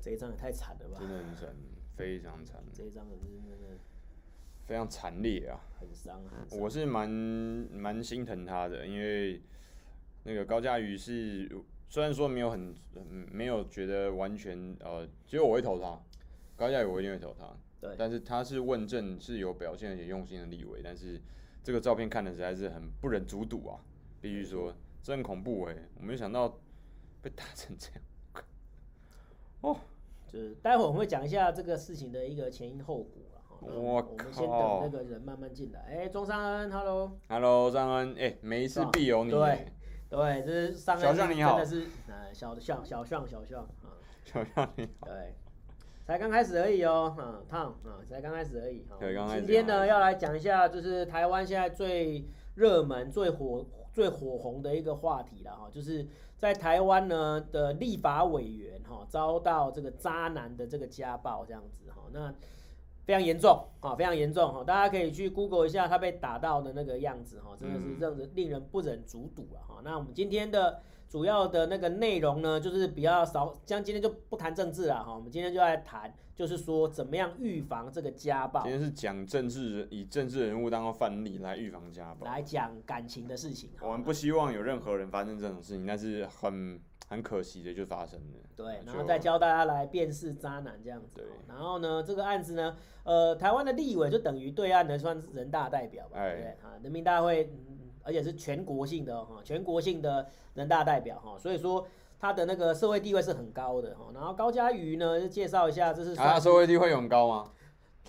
这一张也太惨了吧！真的很惨，非常惨。这一张可是真的非常惨烈啊，很伤啊。我是蛮蛮心疼他的，因为那个高嘉瑜是虽然说没有很没有觉得完全呃，只有我会投他，高嘉瑜我一定会投他。对，但是他是问政是有表现而且用心的立委，但是这个照片看的实在是很不忍卒睹啊，必须说这很恐怖哎、欸，我没想到被打成这样。哦，就是待会我们会讲一下这个事情的一个前因后果啊。我靠！我们先等那个人慢慢进来。哎、欸，钟尚恩，Hello，Hello，尚恩，哎、欸，每一次必有你。对，对，这是尚恩，小象你好，真的是呃小象，小象，小象啊，小象你好。对。才刚开始而已哦，啊烫啊，才刚开始而已哈。对，刚开始。今天呢，要来讲一下，就是台湾现在最热门、最火、最火红的一个话题了哈，就是在台湾呢的立法委员哈遭到这个渣男的这个家暴这样子哈，那非常严重啊，非常严重哈，大家可以去 Google 一下他被打到的那个样子哈，真的是让人令人不忍卒睹啊哈。那我们今天的。主要的那个内容呢，就是比较少，像今天就不谈政治了哈，我们今天就来谈，就是说怎么样预防这个家暴。今天是讲政治，以政治人物当范例来预防家暴，来讲感情的事情。我们不希望有任何人发生这种事情，但是很很可惜的就发生了。对，然后再教大家来辨识渣男这样子。对，然后呢，这个案子呢，呃，台湾的立委就等于对岸的算是人大代表吧，对啊，人民大会。而且是全国性的哈，全国性的人大代表哈，所以说他的那个社会地位是很高的哈。然后高嘉瑜呢，就介绍一下，这是他、啊、社会地位很高吗？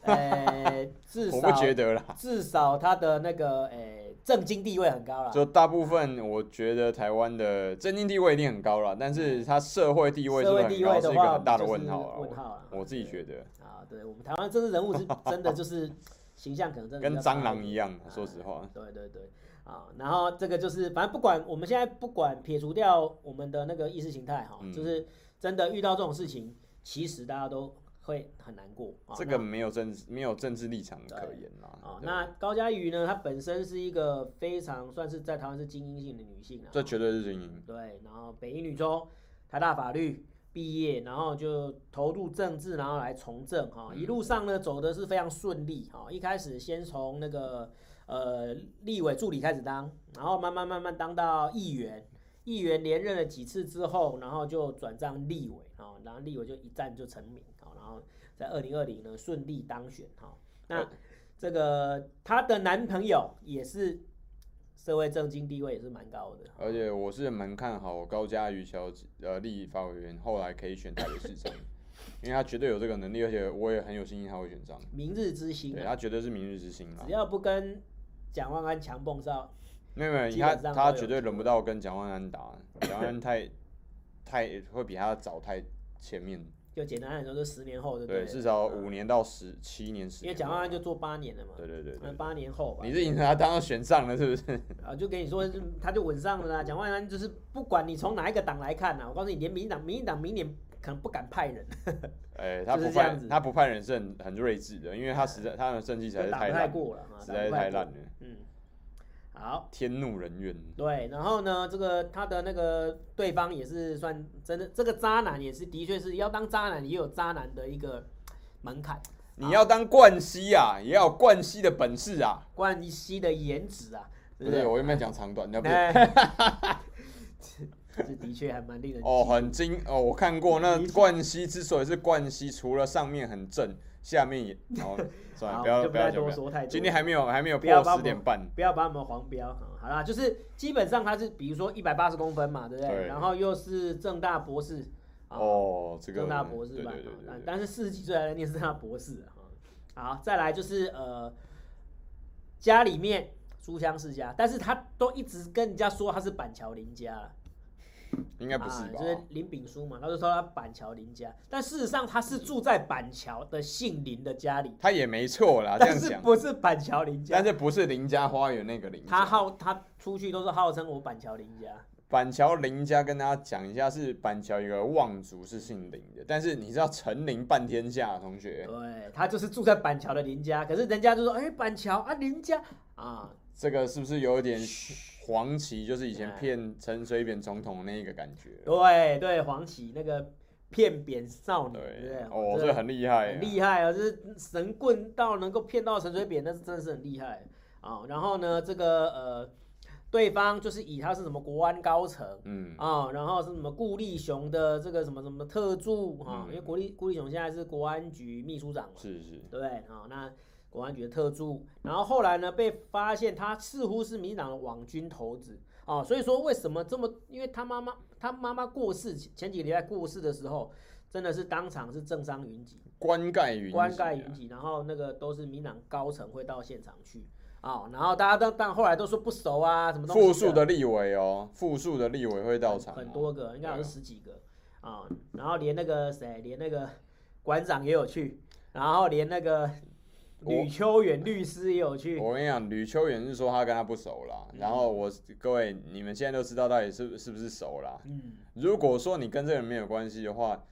呃、欸，至少我不觉得啦，至少他的那个呃政经地位很高了。就大部分我觉得台湾的政经地位一定很高了，但是他社会地位是很高，是一个很大的问号。问号我自己觉得啊，对我们台湾政治人物是真的就是形象可能真的跟蟑螂一样，说实话。对对对。啊，然后这个就是，反正不管我们现在不管撇除掉我们的那个意识形态哈，嗯、就是真的遇到这种事情，其实大家都会很难过。这个没有政治没有政治立场可言啦。啊，那高嘉瑜呢，她本身是一个非常算是在台湾是精英性的女性啊。这绝对是精英。对，然后北一女中、台大法律毕业，然后就投入政治，然后来从政哈，一路上呢走的是非常顺利哈。一开始先从那个。呃，立委助理开始当，然后慢慢慢慢当到议员，议员连任了几次之后，然后就转战立委啊，然后立委就一战就成名啊，然后在二零二零呢顺利当选哈。那这个她的男朋友也是社会政经地位也是蛮高的，而且我是蛮看好高嘉瑜小姐呃立法委员后来可以选台北市长，因为他绝对有这个能力，而且我也很有信心他会选上。明日之星，对他绝对是明日之星啊，只要不跟。蒋万安强蹦上，没有没有，他他绝对轮不到跟蒋万安打，蒋万安太太会比他早太前面。就简单来说，就十年后对对，至少五年到十七年。因为蒋万安就做八年了嘛。对对对，那八年后吧。你是赢他当然选上了是不是？啊，就跟你说，他就稳上了啦。蒋万安就是不管你从哪一个党来看呐，我告诉你，连民进党，民进党明年可能不敢派人。哎，他不派，他不派人是很很睿智的，因为他实在他的政绩实在是太烂，实在是太烂了。嗯。好，天怒人怨。对，然后呢，这个他的那个对方也是算真的，这个渣男也是的确是要当渣男，也有渣男的一个门槛。你要当冠希啊，也要冠希的本事啊，冠希的颜值啊，对？我又没有讲长短，要不？这的确还蛮令人哦，很精哦，我看过那冠希之所以是冠希，除了上面很正。下面也，哦，算了，不要不要多说太多。今天还没有还没有破十点半，不要把我们黄标。好啦，就是基本上他是，比如说一百八十公分嘛，对不对？然后又是正大博士。哦，这个正大博士吧，但是四十几岁还在念政大博士。好，再来就是呃，家里面书香世家，但是他都一直跟人家说他是板桥林家。应该不是吧？啊、就是林炳书嘛，他就说他板桥林家，但事实上他是住在板桥的姓林的家里。他也没错啦，但是不是板桥林家？但是不是林家花园那个林家？他号他出去都是号称我板桥林家。板桥林家跟大家讲一下，是板桥一个望族是姓林的，但是你知道陈林半天下同学？对，他就是住在板桥的林家，可是人家就说，哎、欸，板桥啊林家啊，这个是不是有一点？黄旗就是以前骗陈水扁总统的那个感觉。对对，黄旗那个骗扁少女，对不对？哦，这很厉害，很厉害啊！就是神棍到能够骗到陈水扁，那是真的是很厉害啊。然后呢，这个呃。对方就是以他是什么国安高层，嗯啊，然后是什么顾立雄的这个什么什么特助啊，因为顾立顾立雄现在是国安局秘书长嘛，是是，对啊，那国安局的特助，然后后来呢被发现他似乎是民进党的网军头子啊，所以说为什么这么？因为他妈妈他妈妈过世前几个礼拜过世的时候，真的是当场是政商云集，冠盖云冠盖云集，然后那个都是民党高层会到现场去。哦，然后大家都但后来都说不熟啊，什么东西？复数的立委哦，复数的立委会到场，很多个，应该有十几个啊、哦。然后连那个谁，连那个馆长也有去，然后连那个吕秋远律师也有去。我跟你讲，吕秋远是说他跟他不熟啦。嗯、然后我各位，你们现在都知道到底是是不是熟啦。嗯。如果说你跟这个人没有关系的话。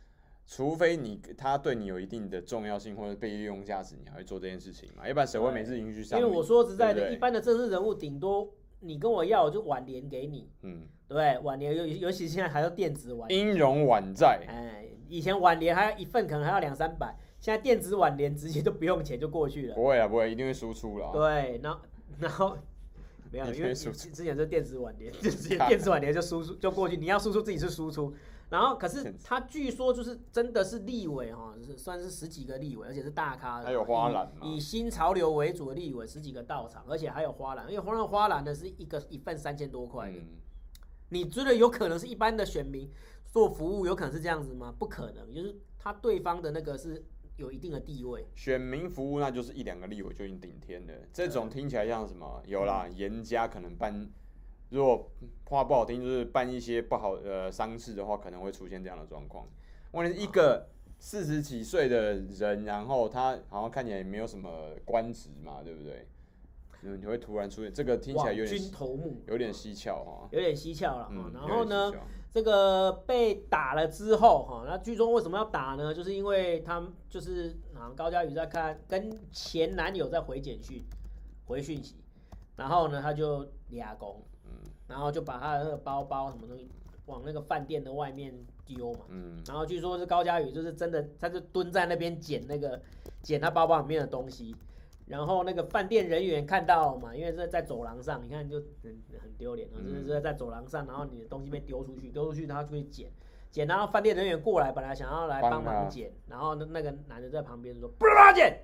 除非你他对你有一定的重要性或者被利用价值，你还会做这件事情嘛？一般谁会每次允许上？因为我说实在的，对对，一般的政治人物顶多你跟我要，我就晚年给你。嗯，对，晚年尤尤其现在还要电子挽音容宛在。哎，以前晚年还要一份，可能还要两三百，现在电子碗连直接都不用钱就过去了。不会啊，不会，一定会输出了。对，然后 然后没有，因为之前是电子碗连，就直接电子碗连就输出就过去，你要输出自己是输出。然后，可是他据说就是真的是立委哈，是算是十几个立委，而且是大咖的，还有花篮以，以新潮流为主的立委十几个到场，而且还有花篮，因为花篮花篮的是一个一份三千多块的，嗯、你觉得有可能是一般的选民做服务，有可能是这样子吗？不可能，就是他对方的那个是有一定的地位，选民服务那就是一两个立委就已经顶天了，这种听起来像什么？有啦，严家可能办。如果话不好听，就是办一些不好呃丧事的话，可能会出现这样的状况。问题是一个四十几岁的人，然后他好像看起来也没有什么官职嘛，对不对？嗯，你会突然出现这个，听起来有点有点蹊跷哈，有点蹊跷了。嗯，然后呢，这个被打了之后哈，那剧中为什么要打呢？就是因为他就是啊高佳宇在看跟前男友在回简讯、回讯息，然后呢他就俩工。然后就把他的那个包包什么东西往那个饭店的外面丢嘛，嗯，然后据说是高佳宇就是真的，他就蹲在那边捡那个捡他包包里面的东西，然后那个饭店人员看到嘛，因为是在走廊上，你看就很很丢脸啊，就是在在走廊上，然后你的东西被丢出去，丢出去他就去捡，捡，然后饭店人员过来，本来想要来帮忙捡，然后那那个男的在旁边说不让他捡，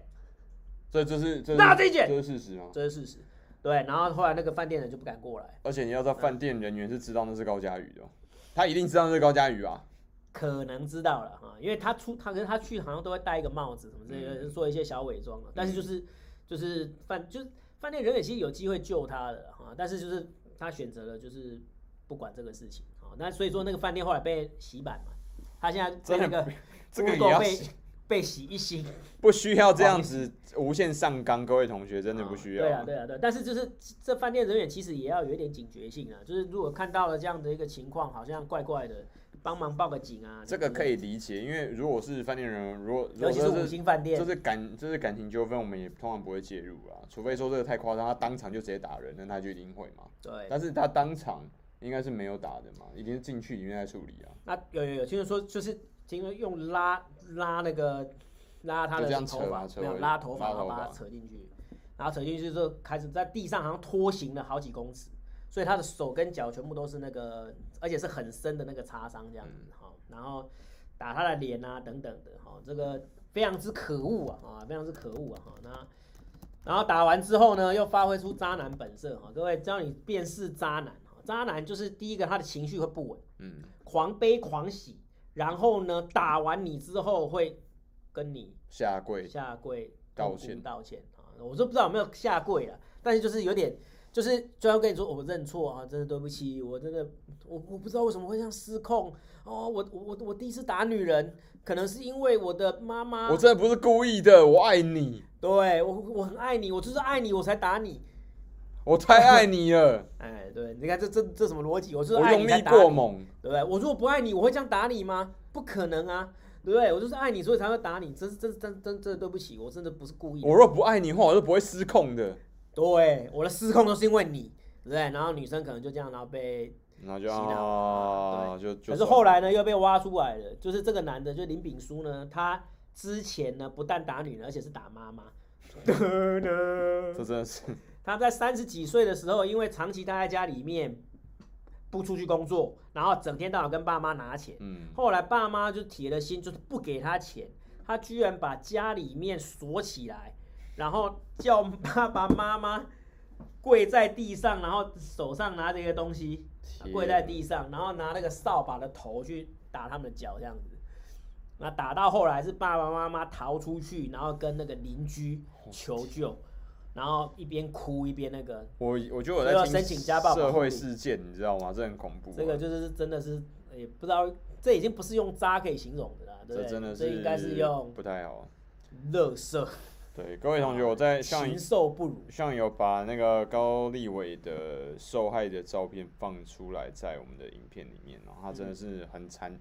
所以这是这那这捡，这是事实吗？这是事实。对，然后后来那个饭店人就不敢过来。而且你要知道，饭店人员是知道那是高佳宇的，他一定知道那是高佳宇啊。可能知道了哈，因为他出，他跟他去好像都会戴一个帽子什么之类的，做一些小伪装啊。但是就是就是饭就是饭店人员其实有机会救他的哈，但是就是他选择了就是不管这个事情啊。那所以说那个饭店后来被洗版嘛，他现在在那个这个也要被被洗一新，不需要这样子无限上纲，各位同学真的不需要。对啊，对啊，对。但是就是这饭店人员其实也要有一点警觉性啊，就是如果看到了这样的一个情况，好像怪怪的，帮忙报个警啊。这个可以理解，因为如果是饭店人，如果尤其是五星饭店，就是感就是感情纠纷，我们也通常不会介入啊，除非说这个太夸张，他当场就直接打人，那他就一定会嘛。对。但是他当场应该是没有打的嘛，一定是进去里面在处理啊。那有有有，听说就是听说用拉拉那个。拉他的头发，没有拉头发，然后把他扯进去，然后扯进去之后开始在地上好像拖行了好几公尺，所以他的手跟脚全部都是那个，而且是很深的那个擦伤这样子哈，然后打他的脸啊等等的哈，这个非常之可恶啊啊，非常之可恶啊哈，那然后打完之后呢，又发挥出渣男本色哈，各位教你辨识渣男哈，渣男就是第一个他的情绪会不稳，嗯，狂悲狂喜，然后呢打完你之后会。跟你下跪下跪道歉道歉啊！我说不知道有没有下跪了，但是就是有点，就是就要跟你说，我认错啊，真的对不起，我真的我我不知道为什么会这样失控哦，我我我第一次打女人，可能是因为我的妈妈，我真的不是故意的，我爱你，对我我很爱你，我就是爱你我才打你，我太爱你了，哎，对，你看这这这什么逻辑？我就是爱你才打你，我用力过猛，对不对？我如果不爱你，我会这样打你吗？不可能啊！对不对？我就是爱你，所以才会打你。真真真真真的对不起，我真的不是故意。我若不爱你的话，我就不会失控的。对，我的失控都是因为你，对不对？然后女生可能就这样，然后被那就啊，就可是后来呢，又被挖出来了，就是这个男的，就林炳书呢，他之前呢不但打女人，而且是打妈妈。这真的是 他在三十几岁的时候，因为长期待在家里面不出去工作，然后整天到晚跟爸妈拿钱。嗯。后来爸妈就铁了心，就是不给他钱，他居然把家里面锁起来，然后叫爸爸妈妈跪在地上，然后手上拿着一个东西，跪在地上，然后拿那个扫把的头去打他们的脚，这样子。那打到后来是爸爸妈妈逃出去，然后跟那个邻居求救，然后一边哭一边那个。我我觉得我在申请家暴社会事件，你知道吗？这很恐怖。这个就是真的是也不知道，这已经不是用渣可以形容的啦，对不对？这真的是，这应该是用不太好。垃圾。对，各位同学，我在上禽兽不如，上有把那个高立伟的受害的照片放出来在我们的影片里面，然后他真的是很惨。嗯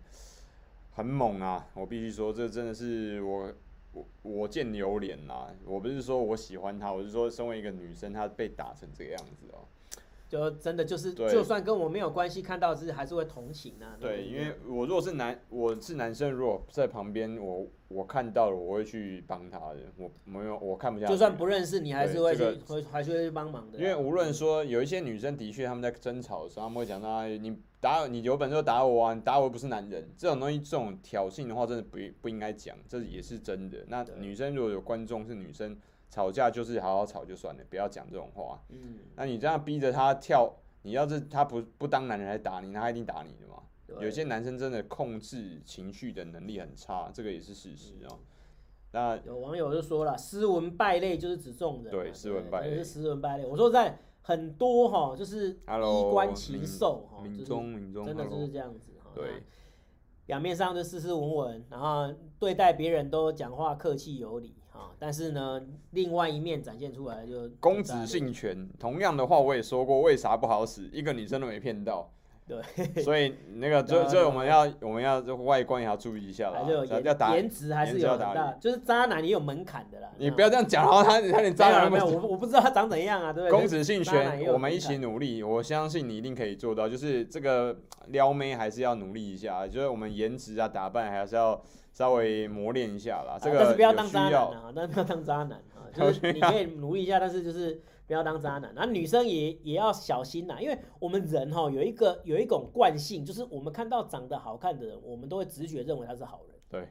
很猛啊！我必须说，这真的是我我我见犹怜呐。我不是说我喜欢他，我是说，身为一个女生，她被打成这个样子哦。就真的就是，就算跟我没有关系，看到是还是会同情啊。对，因为我如果是男，我是男生，如果在旁边，我我看到了，我会去帮他的。我没有，我看不下去。就算不认识你，还是会去，会还是会去帮忙的。因为无论说有一些女生的确他们在争吵的时候，他们会讲到你打你有本事就打我啊，你打我又不是男人。这种东西，这种挑衅的话，真的不不应该讲，这也是真的。那女生如果有观众是女生。吵架就是好好吵就算了，不要讲这种话。嗯，那你这样逼着他跳，你要是他不不当男人来打你，他一定打你的嘛。有些男生真的控制情绪的能力很差，这个也是事实啊。那有网友就说了，斯文败类就是指这种人。对，斯文败类是斯文败类。我说在很多哈，就是衣冠禽兽哈，民众民众真的就是这样子哈。对，表面上就斯斯文文，然后对待别人都讲话客气有礼。但是呢，另外一面展现出来就公子性权。同样的话我也说过，为啥不好使？一个女生都没骗到。对。所以那个，这这我们要我们要这外观也要注意一下啦。要打颜值还是有大，就是渣男也有门槛的啦。你不要这样讲，然后他他连渣男没有，我我不知道他长怎样啊，对不对？公子性权，我们一起努力，我相信你一定可以做到。就是这个撩妹还是要努力一下，就是我们颜值啊打扮还是要。稍微磨练一下啦，这个、啊、但是不要当渣男啊，但是不要当渣男啊，就是你可以努力一下，但是就是不要当渣男。那女生也也要小心呐，因为我们人哈有一个有一种惯性，就是我们看到长得好看的人，我们都会直觉认为他是好人。对，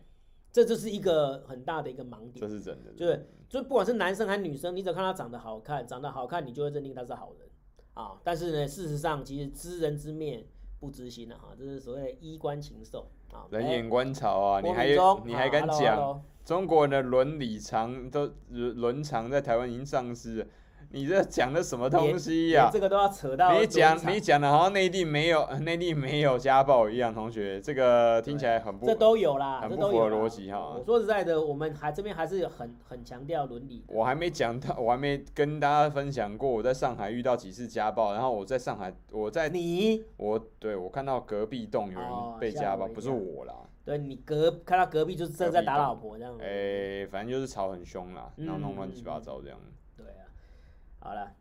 这就是一个很大的一个盲点。这是真的。对，就不管是男生还是女生，你只要看他长得好看，长得好看，你就会认定他是好人啊。但是呢，事实上其实知人知面不知心的哈，这是所谓的衣冠禽兽。人眼观潮啊！你还你还敢讲？中国人的伦理常都伦常在台湾已经丧失了。你这讲的什么东西呀？这个都要扯到你讲，你讲的好像内地没有 内地没有家暴一样，同学，这个听起来很不这都有啦，很不符合逻辑哈。我说实在的，我们还这边还是很很强调伦理。我还没讲到，我还没跟大家分享过我在上海遇到几次家暴，然后我在上海，我在你我对我看到隔壁栋有人被家暴，不是我啦。对你隔看到隔壁就是正在打老婆这样。哎，反正就是吵很凶啦，然后弄乱七八糟这样。好了，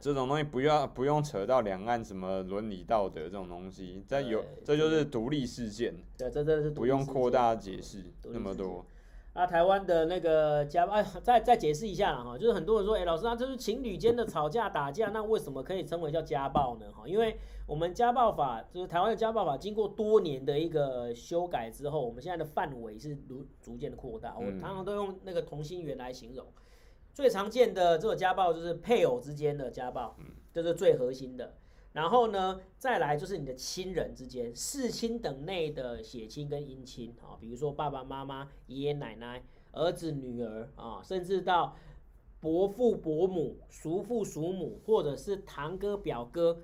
这种东西不要不用扯到两岸什么伦理道德这种东西，在有这就是独立事件，对，这真的是不用扩大解释那么多。那台湾的那个家暴，哎，再再解释一下哈，就是很多人说，哎，老师啊，这是情侣间的吵架打架，那为什么可以称为叫家暴呢？哈，因为我们家暴法就是台湾的家暴法，经过多年的一个修改之后，我们现在的范围是逐逐渐的扩大。我常常都用那个同心圆来形容。最常见的这种家暴就是配偶之间的家暴，这是最核心的。然后呢，再来就是你的亲人之间，世亲等内的血亲跟姻亲啊，比如说爸爸妈妈、爷爷奶奶、儿子女儿啊，甚至到伯父伯母、叔父叔母，或者是堂哥表哥，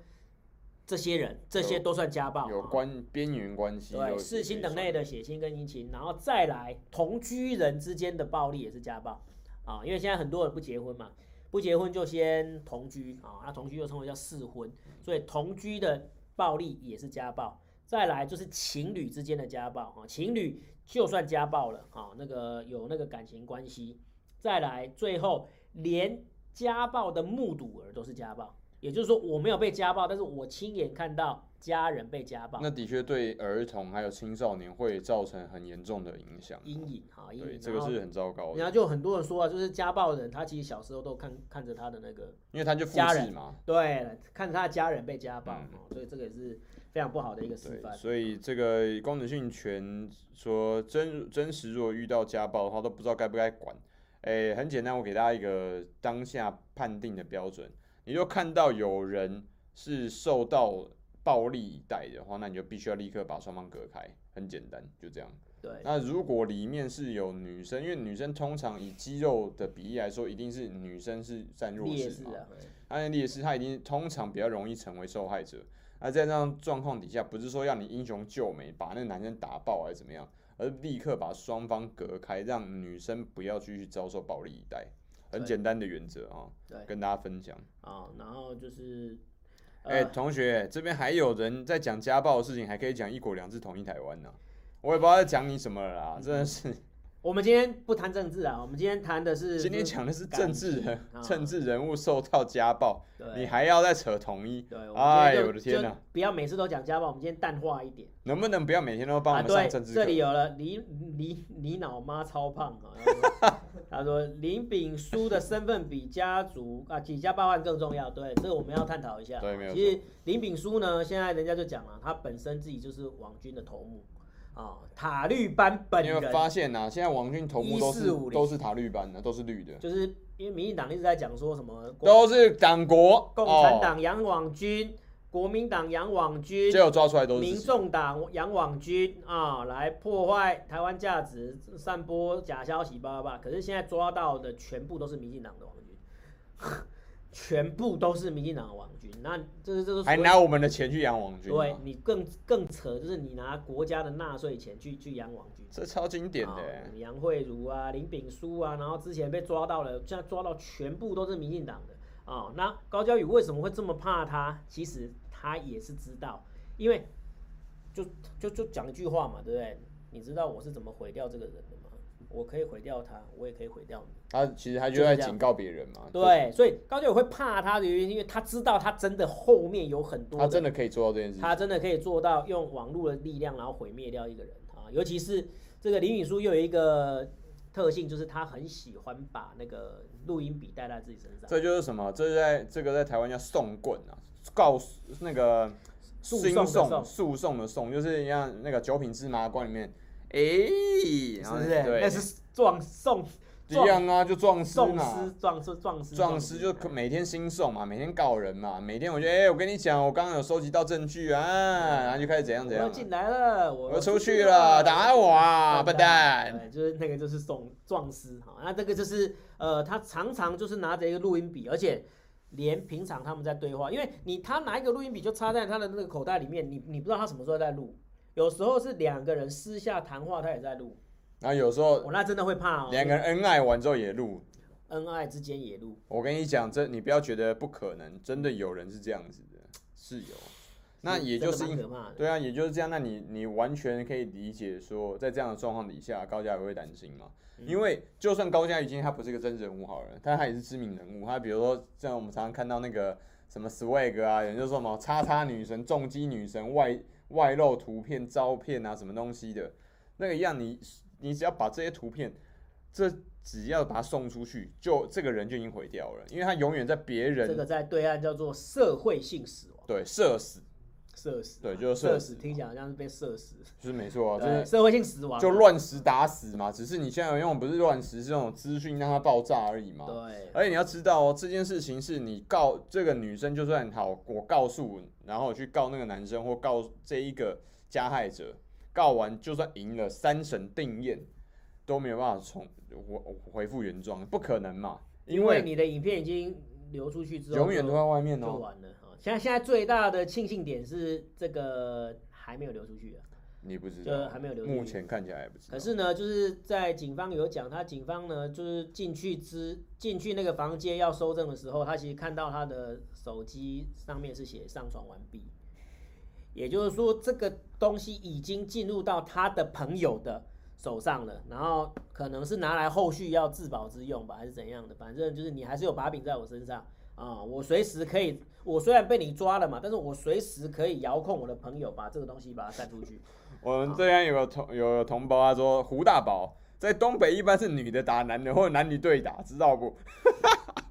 这些人，这些都算家暴，有关边缘关系。对，世亲等内的血亲跟姻亲，然后再来同居人之间的暴力也是家暴。啊，因为现在很多人不结婚嘛，不结婚就先同居啊，那同居又称为叫试婚，所以同居的暴力也是家暴。再来就是情侣之间的家暴啊，情侣就算家暴了啊，那个有那个感情关系。再来最后连家暴的目睹儿都是家暴也就是说我没有被家暴，但是我亲眼看到。家人被家暴，那的确对儿童还有青少年会造成很严重的影响，阴影哈，阴影。对，这个是很糟糕的。然后就很多人说啊，就是家暴的人，他其实小时候都看看着他的那个，因为他就家人嘛，对，看着他的家人被家暴，嗯，所以这个也是非常不好的一个示范。所以这个功能性权说真真实，如果遇到家暴的话，都不知道该不该管。哎，很简单，我给大家一个当下判定的标准，你就看到有人是受到。暴力以待的话，那你就必须要立刻把双方隔开，很简单，就这样。对。那如果里面是有女生，因为女生通常以肌肉的比例来说，一定是女生是占弱势嘛。那劣势，她一定通常比较容易成为受害者。那在这样状况底下，不是说要你英雄救美，把那个男生打爆还是怎么样，而立刻把双方隔开，让女生不要继续遭受暴力以待。很简单的原则啊，对，跟大家分享。啊，然后就是。哎、欸，同学，这边还有人在讲家暴的事情，还可以讲一国两制统一台湾呢。我也不知道在讲你什么了啦，真的是。我们今天不谈政治啊，我们今天谈的是。今天讲的是政治人，政治人物受到家暴，你还要再扯统一？对，哎呦我的天哪！不要每次都讲家暴，我们今天淡化一点。能不能不要每天都帮我们上政治课？这里有了，你你你老妈超胖啊！他说 林炳书的身份比家族啊几家暴案更重要，对，这个我们要探讨一下。对，没有。其实林炳书呢，现在人家就讲了，他本身自己就是网军的头目。啊，塔绿班本人，你有发现呐、啊？现在网军头目都是都是塔绿班的，都是绿的。就是因为民进党一直在讲说什么，都是党国，共产党杨网军，哦、国民党杨网军，最后抓出来都是民众党杨网军啊，来破坏台湾价值，散播假消息，叭叭叭。可是现在抓到的全部都是民进党的网军。全部都是民进党的网军，那这是这是还拿我们的钱去养网军？对，你更更扯，就是你拿国家的纳税钱去去养网军，这超经典的。杨慧茹啊，林炳书啊，然后之前被抓到了，现在抓到全部都是民进党的啊。那高嘉宇为什么会这么怕他？其实他也是知道，因为就就就讲一句话嘛，对不对？你知道我是怎么毁掉这个人的？我可以毁掉他，我也可以毁掉你。他其实他就在警告别人嘛。对，所以高嘉瑜会怕他的原因，因为他知道他真的后面有很多。他真的可以做到这件事。他真的可以做到用网络的力量，然后毁灭掉一个人啊！尤其是这个林允书又有一个特性，就是他很喜欢把那个录音笔带在自己身上。这就是什么？这是在这个在台湾叫送棍啊，告那个诉讼诉讼的讼，就是像那个九品芝麻官里面。哎、欸，是不是？那是撞送一样啊，就壮师嘛。壮师，壮师，壮师就每天新送嘛，每天告人嘛，每天我觉得，哎、欸，我跟你讲，我刚刚有收集到证据啊，然后就开始怎样怎样。我进来了，我要出去了，打我啊，笨蛋！对，就是那个就是送壮师哈，那这个就是呃，他常常就是拿着一个录音笔，而且连平常他们在对话，因为你他拿一个录音笔就插在他的那个口袋里面，你你不知道他什么时候在录。有时候是两个人私下谈话，他也在录。那有时候，我那真的会怕哦。两个人恩爱完之后也录，恩爱之间也录。我跟你讲，这你不要觉得不可能，真的有人是这样子的，是有。那也就是，对啊，也就是这样。那你你完全可以理解说，在这样的状况底下，高嘉瑜会担心嘛？因为就算高嘉瑜今天他不是一个真人物好人，但他也是知名人物。他比如说像我们常常看到那个什么 swag 啊，有人就说什么叉叉女神、重击女神外。外露图片、照片啊，什么东西的，那个一样你，你你只要把这些图片，这只要把它送出去，就这个人就已经毁掉了，因为他永远在别人。这个在对岸叫做社会性死亡。对，社死。社死，对，就是社死，听起来好像是被社死，就是没错啊，就是社会性死亡，就乱石打死嘛。只是你现在用不是乱石，是那种资讯让它爆炸而已嘛。对，而且你要知道哦，这件事情是你告这个女生就算好，我告诉，然后去告那个男生或告这一个加害者，告完就算赢了，三审定验都没有办法重回复原状，不可能嘛，因为，因为你的影片已经流出去之后，永远都在外面哦。现在现在最大的庆幸点是这个还没有流出去啊，你不知道，就还没有流出去。目前看起来还不知道。可是呢，就是在警方有讲，他警方呢就是进去之进去那个房间要搜证的时候，他其实看到他的手机上面是写上传完毕，也就是说这个东西已经进入到他的朋友的手上了，然后可能是拿来后续要自保之用吧，还是怎样的？反正就是你还是有把柄在我身上啊，我随时可以。我虽然被你抓了嘛，但是我随时可以遥控我的朋友把这个东西把它散出去。我们这边有个同有个同胞他说胡大宝在东北一般是女的打男的或者男女对打，知道不？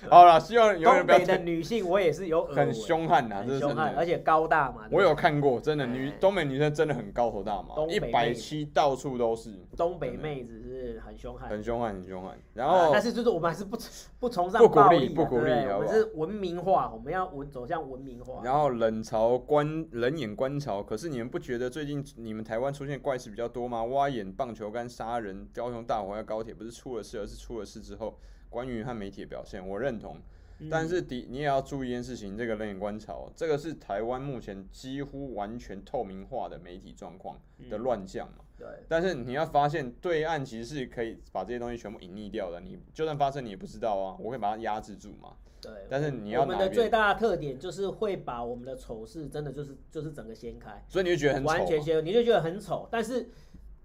好了，希望永远不要。东北的女性我也是有很凶悍呐，很凶悍，而且高大嘛。我有看过，真的女东北女生真的很高头大马，一百七到处都是。东北妹子是很凶悍，很凶悍，很凶悍。然后，但是就是我们还是不不崇尚暴力，不鼓励，我们是文明化，我们要文走向文明化。然后冷嘲观冷眼观潮，可是你们不觉得最近你们台湾出现怪事比较多吗？挖眼、棒球杆、杀人、高雄大火还有高铁，不是出了事，而是出了事之后，关于和媒体的表现，我认同。但是你你也要注意一件事情，这个冷眼观潮，这个是台湾目前几乎完全透明化的媒体状况的乱象嘛。对。但是你要发现，对岸其实是可以把这些东西全部隐匿掉的。你就算发生，你也不知道啊。我会把它压制住嘛。对。但是你要。我们的最大的特点就是会把我们的丑事真的就是就是整个掀开。所以你就觉得很丑。完全掀，你就觉得很丑，但是。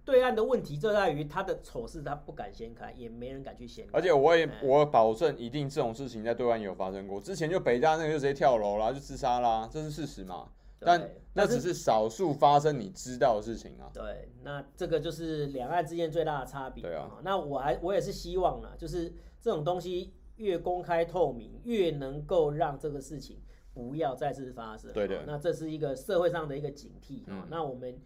对岸的问题就在于他的丑事，他不敢掀开，也没人敢去掀开。而且我也我保证，一定这种事情在对岸也有发生过。之前就北大那个就直接跳楼了，就自杀啦，这是事实嘛？但那只是少数发生你知道的事情啊。对，那这个就是两岸之间最大的差别。对啊。那我还我也是希望呢，就是这种东西越公开透明，越能够让这个事情不要再次发生。对的。那这是一个社会上的一个警惕啊。那我们。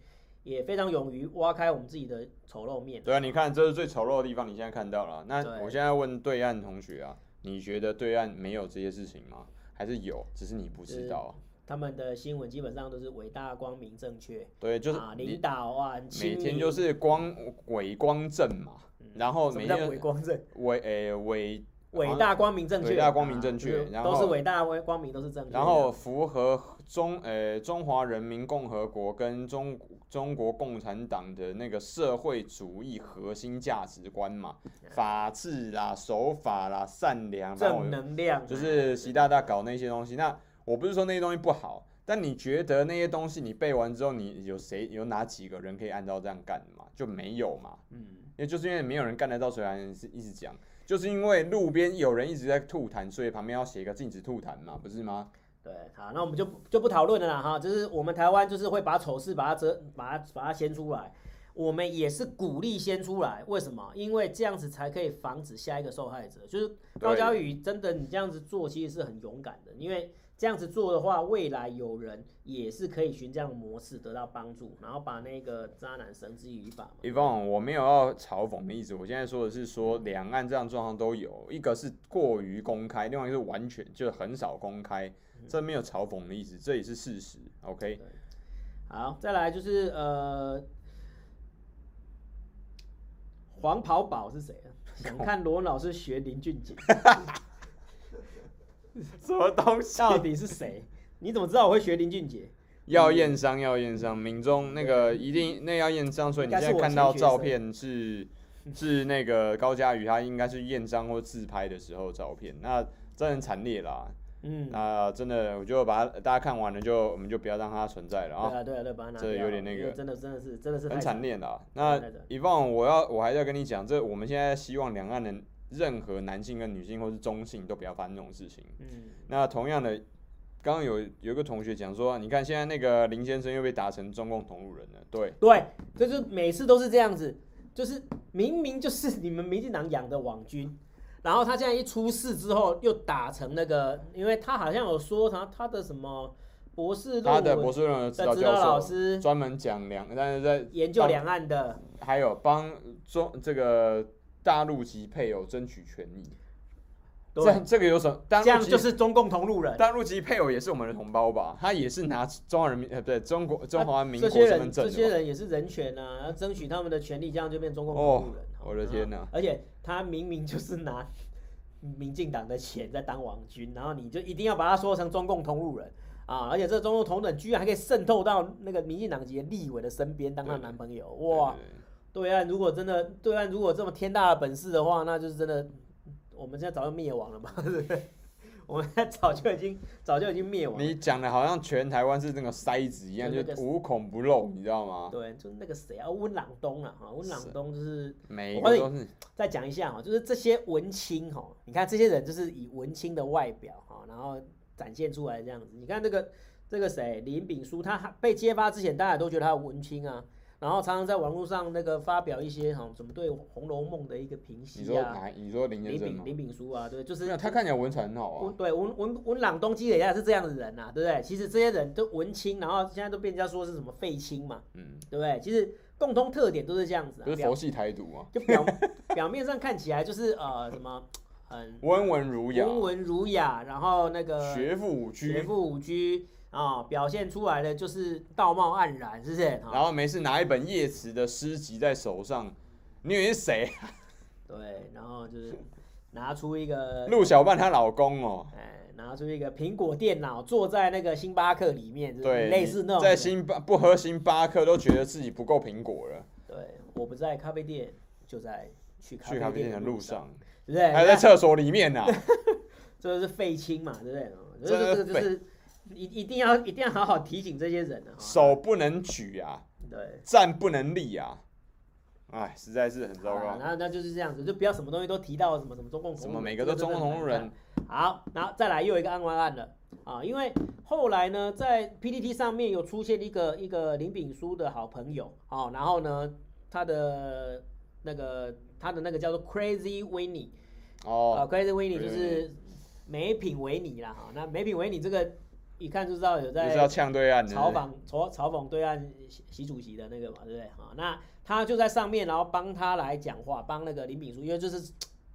也非常勇于挖开我们自己的丑陋面。对啊，你看，这是最丑陋的地方，你现在看到了。那我现在问对岸同学啊，你觉得对岸没有这些事情吗？还是有，只是你不知道？他们的新闻基本上都是伟大、光明、正确。对，就是领导啊，每天就是光伟光正嘛。然后每天伟光正，伟诶伟。伟大光明正确，伟大光明正确，然后都是伟大光明都是正确。然后符合中呃中华人民共和国跟中中国共产党的那个社会主义核心价值观嘛，法治啦、守法啦、善良、正能量，就是习大大搞那些东西。那我不是说那些东西不好，但你觉得那些东西你背完之后，你有谁有哪几个人可以按照这样干嘛？就没有嘛。嗯，因为就是因为没有人干得到，所以还是一直讲。就是因为路边有人一直在吐痰，所以旁边要写一个禁止吐痰嘛，不是吗？对，好，那我们就就不讨论了啦哈。就是我们台湾就是会把丑事把它遮，把它把它掀出来。我们也是鼓励掀出来，为什么？因为这样子才可以防止下一个受害者。就是高嘉宇真的，你这样子做其实是很勇敢的，因为。这样子做的话，未来有人也是可以循这样的模式得到帮助，然后把那个渣男绳之以法。一方，我没有要嘲讽的意思，我现在说的是说两岸这样状况都有，一个是过于公开，另外一个是完全就很少公开，这没有嘲讽的意思，这也是事实。OK，好，再来就是呃，黄袍宝是谁啊？想看罗老师学林俊杰。什么东西？到底是谁？你怎么知道我会学林俊杰？要验伤，要验伤。民众那个一定那要验伤，所以你现在看到照片是 是那个高佳宇，他应该是验伤或自拍的时候照片。那真的很惨烈啦。嗯，那真的，我就把它大家看完了，就我们就不要让它存在了啊。对啊，对啊，对，把它拿掉。这有点那个，真的真的是真的是很惨烈的。那以往我要我还是要跟你讲，这我们现在希望两岸人。任何男性跟女性或是中性都不要发生这种事情。嗯，那同样的，刚刚有有一个同学讲说，你看现在那个林先生又被打成中共同路人了。对对，这就是每次都是这样子，就是明明就是你们民进党养的网军，然后他现在一出事之后又打成那个，因为他好像有说他他的什么博士论文，他的博士论文指导老师专门讲两，但是在研究两岸的，还有帮中这个。大陆籍配偶争取权益，这这个有什么？这样就是中共同路人。大陆籍配偶也是我们的同胞吧？他也是拿中华人民呃，对中国中华民国身份证。这些人也是人权啊，要争取他们的权利，这样就变中共同路人。我的天哪！而且他明明就是拿 民进党的钱在当王军，然后你就一定要把他说成中共同路人啊！而且这中共同路人居然还可以籍渗透到那个民进党籍立委的身边当他男朋友，哇！对岸如果真的对岸如果这么天大的本事的话，那就是真的，我们现在早就灭亡了嘛，对不对？我们现在早就已经早就已经灭亡了。你讲的好像全台湾是那个筛子一样，就，就无孔不漏，你知道吗？对，就是那个谁啊，温朗东啊，哈，温朗东就是每一个都是。再讲一下哈，就是这些文青哈，你看这些人就是以文青的外表哈，然后展现出来这样子。你看这个这个谁林炳书，他被揭发之前，大家都觉得他文青啊。然后常常在网络上那个发表一些哈，怎么对《红楼梦》的一个评析啊？你说哪？你说林先生吗？林炳书啊，对，就是他看起来文采很好啊。对，文文文朗东基也是这样的人呐，对不对？其实这些人都文青，然后现在都被人家说是什么废青嘛，嗯，对不对？其实共通特点都是这样子啊。不是佛系台独啊？就表表面上看起来就是呃什么很温文儒雅，温文儒雅，然后那个学富五车，学富五车。啊、哦，表现出来的就是道貌岸然，是不是？然后没事拿一本叶慈的诗集在手上，你以为是谁？对，然后就是拿出一个陆小曼她老公哦，哎，拿出一个苹果电脑，坐在那个星巴克里面，对，类似那种在星巴不喝星巴克都觉得自己不够苹果了。对，我不在咖啡店，就在去去咖啡店的路上，对不对？还在厕所里面呢、啊，这是废青嘛，对不对？这个就是。一一定要一定要好好提醒这些人啊！手不能举啊，对，站不能立啊，哎，实在是很糟糕。那那就是这样子，就不要什么东西都提到什么什么中共同什么每个都中共同路人。好，然后再来又有一个案外案了啊，因为后来呢，在 PPT 上面有出现一个一个林炳书的好朋友啊，然后呢，他的那个他的那个叫做 Crazy Winnie 哦，啊，Crazy Winnie 就是美品维尼啦哈，那美品维尼这个。一看就知道有在呛对岸，嘲讽嘲嘲讽对岸习主席的那个嘛，对不对啊？那他就在上面，然后帮他来讲话，帮那个林炳书，因为就是